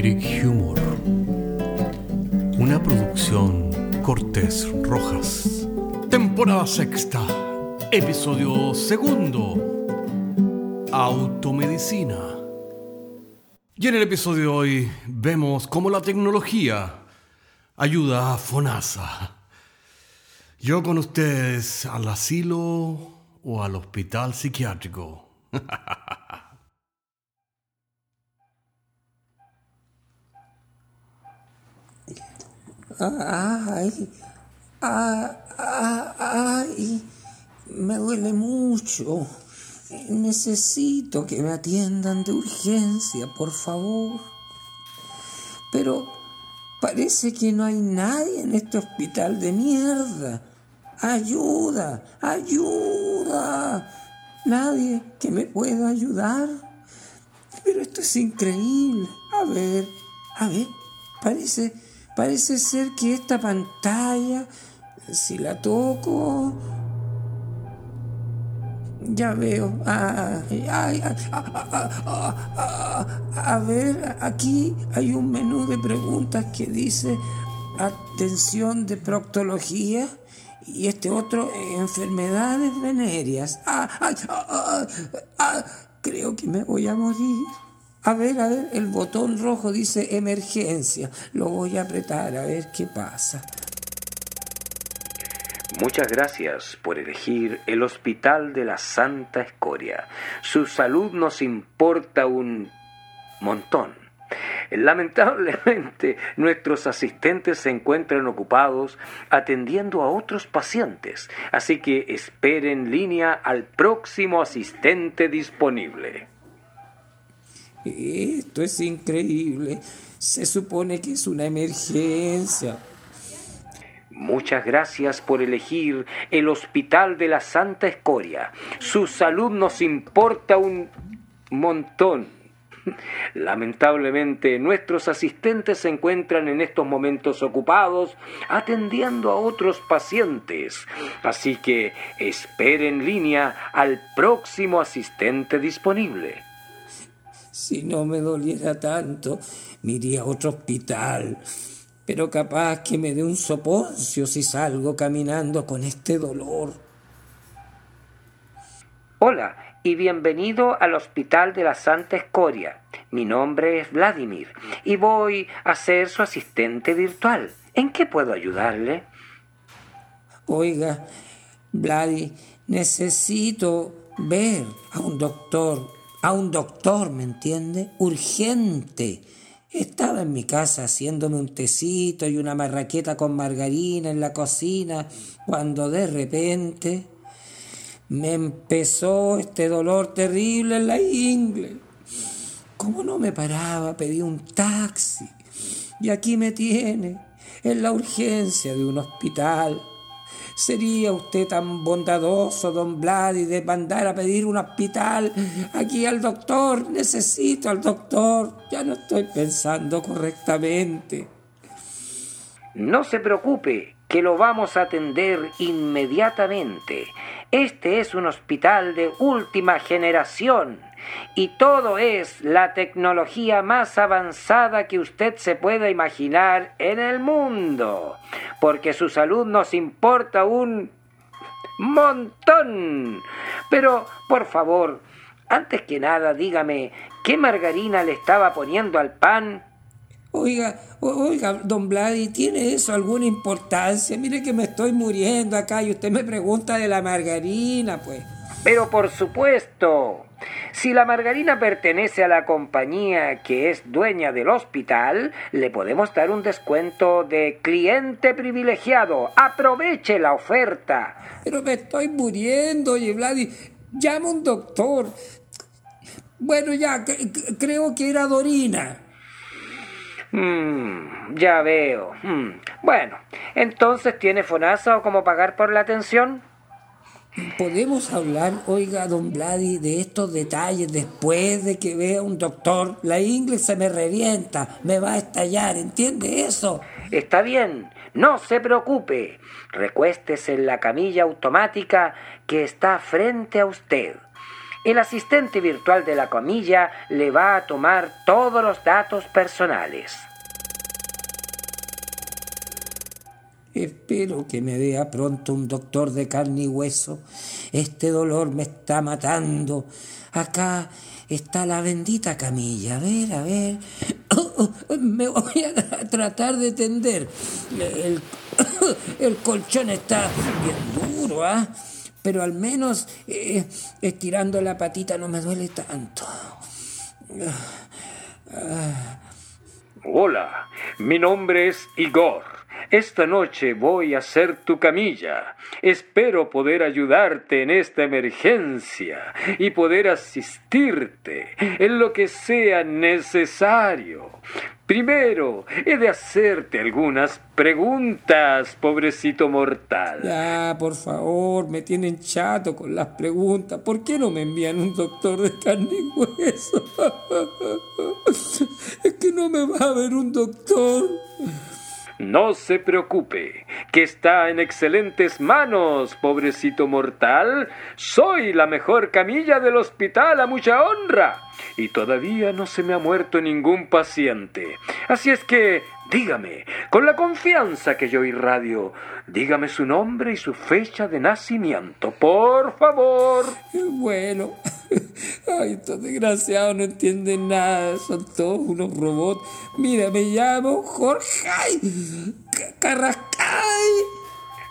Comedic Humor. Una producción Cortés Rojas. Temporada sexta. Episodio segundo. Automedicina. Y en el episodio de hoy vemos cómo la tecnología ayuda a FONASA. Yo con ustedes al asilo o al hospital psiquiátrico. Ay, ay, ay, me duele mucho. Necesito que me atiendan de urgencia, por favor. Pero parece que no hay nadie en este hospital de mierda. Ayuda, ayuda. Nadie que me pueda ayudar. Pero esto es increíble. A ver, a ver, parece Parece ser que esta pantalla, si la toco, ya veo. a ver, aquí hay un menú de preguntas que dice atención de proctología y este otro enfermedades venéreas. creo que me voy a morir. A ver, a ver, el botón rojo dice emergencia. Lo voy a apretar a ver qué pasa. Muchas gracias por elegir el Hospital de la Santa Escoria. Su salud nos importa un montón. Lamentablemente, nuestros asistentes se encuentran ocupados atendiendo a otros pacientes, así que esperen línea al próximo asistente disponible. Esto es increíble. Se supone que es una emergencia. Muchas gracias por elegir el Hospital de la Santa Escoria. Su salud nos importa un montón. Lamentablemente, nuestros asistentes se encuentran en estos momentos ocupados atendiendo a otros pacientes. Así que esperen en línea al próximo asistente disponible. Si no me doliera tanto, me iría a otro hospital. Pero capaz que me dé un soponcio si salgo caminando con este dolor. Hola y bienvenido al Hospital de la Santa Escoria. Mi nombre es Vladimir y voy a ser su asistente virtual. ¿En qué puedo ayudarle? Oiga, Vladi, necesito ver a un doctor a un doctor, ¿me entiende? Urgente. Estaba en mi casa haciéndome un tecito y una marraqueta con margarina en la cocina cuando de repente me empezó este dolor terrible en la ingle. Como no me paraba, pedí un taxi y aquí me tiene, en la urgencia de un hospital ¿Sería usted tan bondadoso, don Vladi, de mandar a pedir un hospital aquí al doctor? Necesito al doctor. Ya no estoy pensando correctamente. No se preocupe, que lo vamos a atender inmediatamente. Este es un hospital de última generación y todo es la tecnología más avanzada que usted se pueda imaginar en el mundo, porque su salud nos importa un montón. Pero, por favor, antes que nada, dígame, ¿qué margarina le estaba poniendo al pan? Oiga, oiga, don Vladi, ¿tiene eso alguna importancia? Mire que me estoy muriendo acá y usted me pregunta de la margarina, pues. Pero por supuesto, si la margarina pertenece a la compañía que es dueña del hospital, le podemos dar un descuento de cliente privilegiado. Aproveche la oferta. Pero me estoy muriendo, oye, Vladi. Llama un doctor. Bueno, ya, creo que era Dorina. Hmm, ya veo. Hmm. Bueno, entonces tiene FONASA o cómo pagar por la atención. ¿Podemos hablar, oiga, don Vladi, de estos detalles después de que vea un doctor? La inglés se me revienta, me va a estallar, ¿entiende eso? Está bien, no se preocupe. Recuéstese en la camilla automática que está frente a usted. el asistente virtual de la camilla le va a tomar todos los datos personales. Espero que me vea pronto un doctor de carne y hueso. Este dolor me está matando. Acá está la bendita camilla. A ver, a ver. me voy a tratar de tender. El, colchón está bien duro, ¿ah? Pero al menos eh, estirando la patita no me duele tanto. Hola, mi nombre es Igor. Esta noche voy a ser tu camilla. Espero poder ayudarte en esta emergencia y poder asistirte en lo que sea necesario. Primero, he de hacerte algunas preguntas, pobrecito mortal. Ya, por favor, me tienen chato con las preguntas. ¿Por qué no me envían un doctor de carne y hueso? es que no me va a ver un doctor. No se preocupe, que está en excelentes manos, pobrecito mortal. Soy la mejor camilla del hospital a mucha honra. Y todavía no se me ha muerto ningún paciente. Así es que Dígame, con la confianza que yo irradio, dígame su nombre y su fecha de nacimiento, por favor. Bueno, ay, estos desgraciados no entienden nada, son todos unos robots. Mira, me llamo Jorge Carrascay.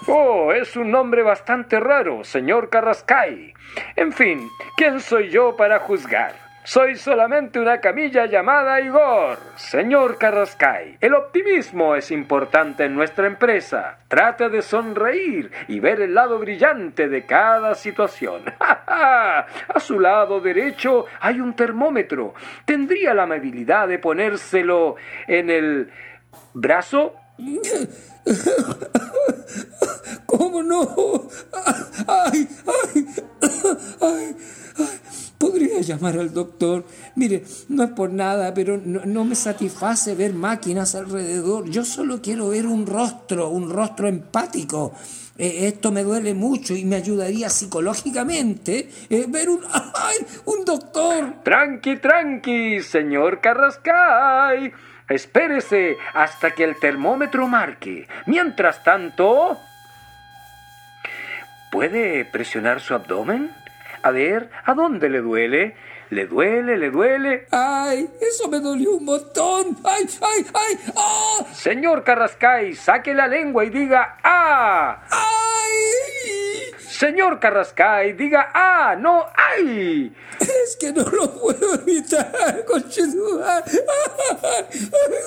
Oh, es un nombre bastante raro, señor Carrascay. En fin, ¿quién soy yo para juzgar? Soy solamente una camilla llamada Igor. Señor Carrascay, el optimismo es importante en nuestra empresa. Trate de sonreír y ver el lado brillante de cada situación. A su lado derecho hay un termómetro. ¿Tendría la amabilidad de ponérselo en el brazo? ¿Cómo no? ¡Ay, ay, ay! Llamar al doctor. Mire, no es por nada, pero no, me satisface ver máquinas alrededor. Yo solo quiero ver un rostro, un rostro empático. Eh, esto me duele mucho y me ayudaría psicológicamente eh, ver un, ¡ay! un doctor. Tranqui, tranqui, señor Carrascay. Espérese hasta que el termómetro marque. Mientras tanto... ¿Puede presionar su abdomen? A ver, ¿a dónde le duele? ¿Le duele? ¿Le duele? ¡Ay! Eso me dolió un montón. ¡Ay, ay, ay! ¡Ah! Señor Carrascay, saque la lengua y diga ¡Ah! ¡Ay! Señor Carrascay, diga ¡Ah! ¡No! ¡Ay! Es que no lo puedo evitar, conchedura.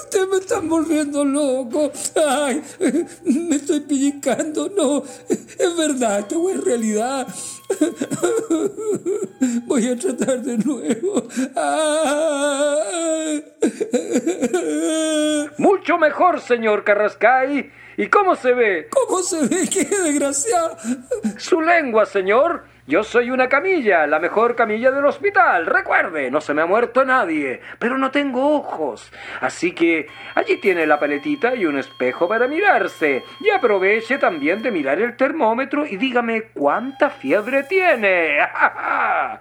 Usted me está volviendo loco. ¡Ay! Me estoy pellizcando. No, es verdad, esto es realidad. Voy a tratar de nuevo. Mucho mejor, señor Carrascay. ¿Y cómo se ve? ¿Cómo se ve? ¡Qué desgraciado! Su lengua, señor. Yo soy una camilla, la mejor camilla del hospital. Recuerde, no se me ha muerto nadie, pero no tengo ojos. Así que allí tiene la paletita y un espejo para mirarse. Y aproveche también de mirar el termómetro y dígame cuánta fiebre tiene. a a.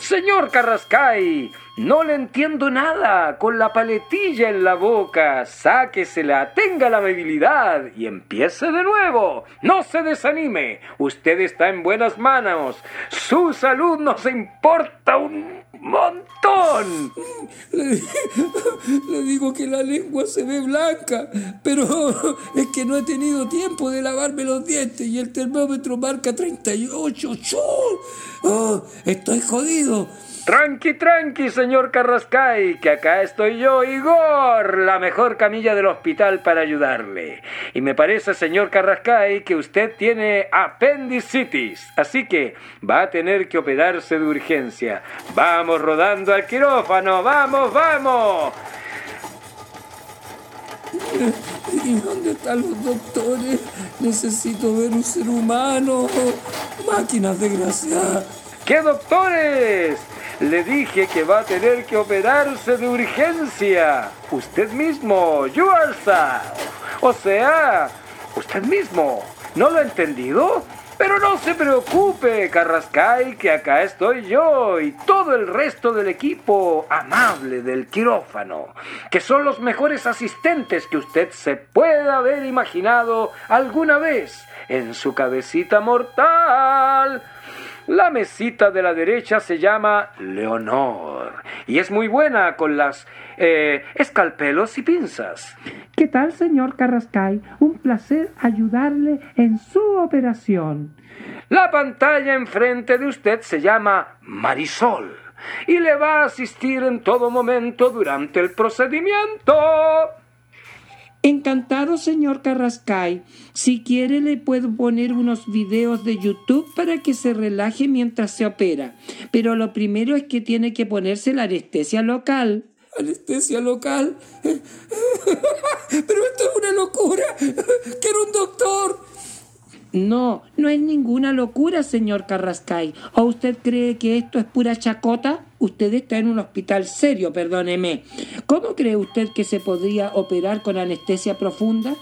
Señor Carrascay, no le entiendo nada. Con la paletilla en la boca, sáquesela, tenga la amabilidad y empiece de nuevo. No se desanime. Usted está en buenas manos. Su salud nos importa un montón. Le, digo que la lengua se ve blanca, pero es que no he tenido tiempo de lavarme los dientes y el termómetro marca 38. ¡Oh! estoy jodido. Tranqui, tranqui, señor Carrascay, que acá estoy yo, Igor, la mejor camilla del hospital para ayudarle. Y me parece, señor Carrascay, que usted tiene apendicitis, así que va a tener que operarse de urgencia. Vamos rodando al quirófano, vamos, vamos. ¿Y dónde están los doctores? Necesito ver un ser humano. Máquinas desgraciadas. ¿Qué doctores? Le dije que va a tener que operarse de urgencia. Usted mismo, yourself. O sea, usted mismo. ¿No lo ha entendido? Pero no se preocupe, Carrascay, que acá estoy yo y todo el resto del equipo amable del quirófano, que son los mejores asistentes que usted se pueda haber imaginado alguna vez en su cabecita mortal. La mesita de la derecha se llama Leonor y es muy buena con las eh, escalpelos y pinzas. ¿Qué tal, señor Carrascay? Un placer ayudarle en su operación. La pantalla enfrente de usted se llama Marisol y le va a asistir en todo momento durante el procedimiento. Encantado, señor Carrascay. Si quiere, le puedo poner unos videos de YouTube para que se relaje mientras se opera. Pero lo primero es que tiene que ponerse la anestesia local. ¿Anestesia local? Pero esto es una locura. Quiero un doctor. No, no es ninguna locura, señor Carrascay. ¿O usted cree que esto es pura chacota? Usted está en un hospital serio, perdóneme. ¿Cómo cree usted que se podría operar con anestesia profunda?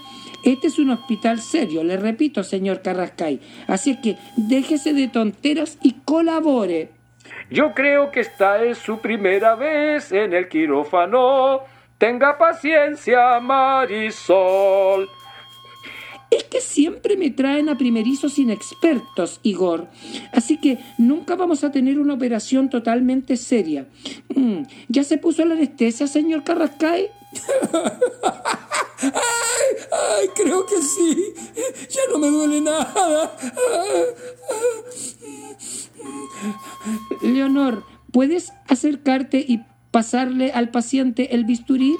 Este es un hospital serio, le repito, señor Carrascay. Así es que déjese de tonteras y colabore. Yo creo que esta es su primera vez en el quirófano. Tenga paciencia, Marisol. Es que siempre me traen a primerizos inexpertos, Igor. Así que nunca vamos a tener una operación totalmente seria. Mm, ¿Ya se puso la anestesia, señor Carrascay? ay, ay, creo que sí. Ya no me duele nada. Leonor, ¿puedes acercarte y pasarle al paciente el bisturí?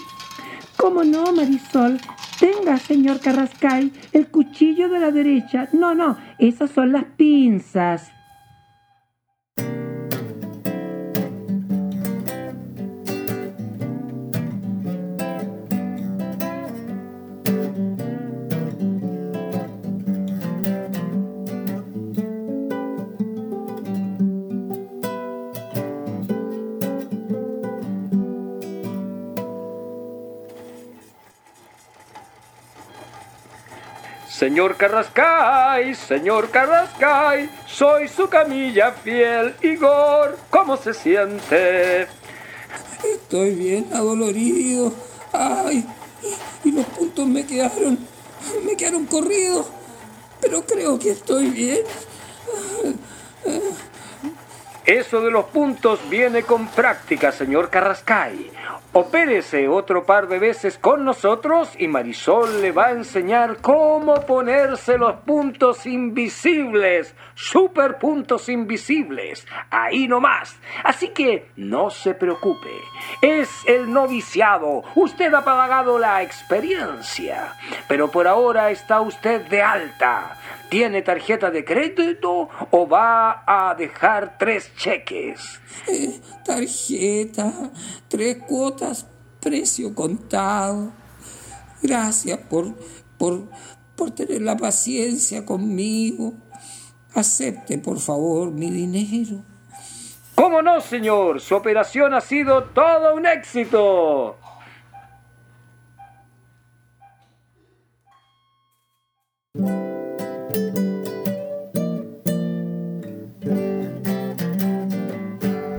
¿Cómo no, Marisol? Tenga, señor Carrascay, el cuchillo de la derecha. No, no, esas son las pinzas. Señor Carrascay, señor Carrascay, soy su camilla fiel. Igor, ¿cómo se siente? Estoy bien adolorido. Ay, y los puntos me quedaron, me quedaron corridos. Pero creo que estoy bien. Eso de los puntos viene con práctica, señor Carrascay. Opérese otro par de veces con nosotros y Marisol le va a enseñar cómo ponerse los puntos invisibles, super puntos invisibles, ahí nomás. Así que no se preocupe, es el noviciado, usted ha pagado la experiencia, pero por ahora está usted de alta. ¿Tiene tarjeta de crédito o va a dejar tres cheques? Eh, tarjeta, tres cuotas, precio contado. Gracias por, por, por tener la paciencia conmigo. Acepte, por favor, mi dinero. ¿Cómo no, señor? Su operación ha sido todo un éxito.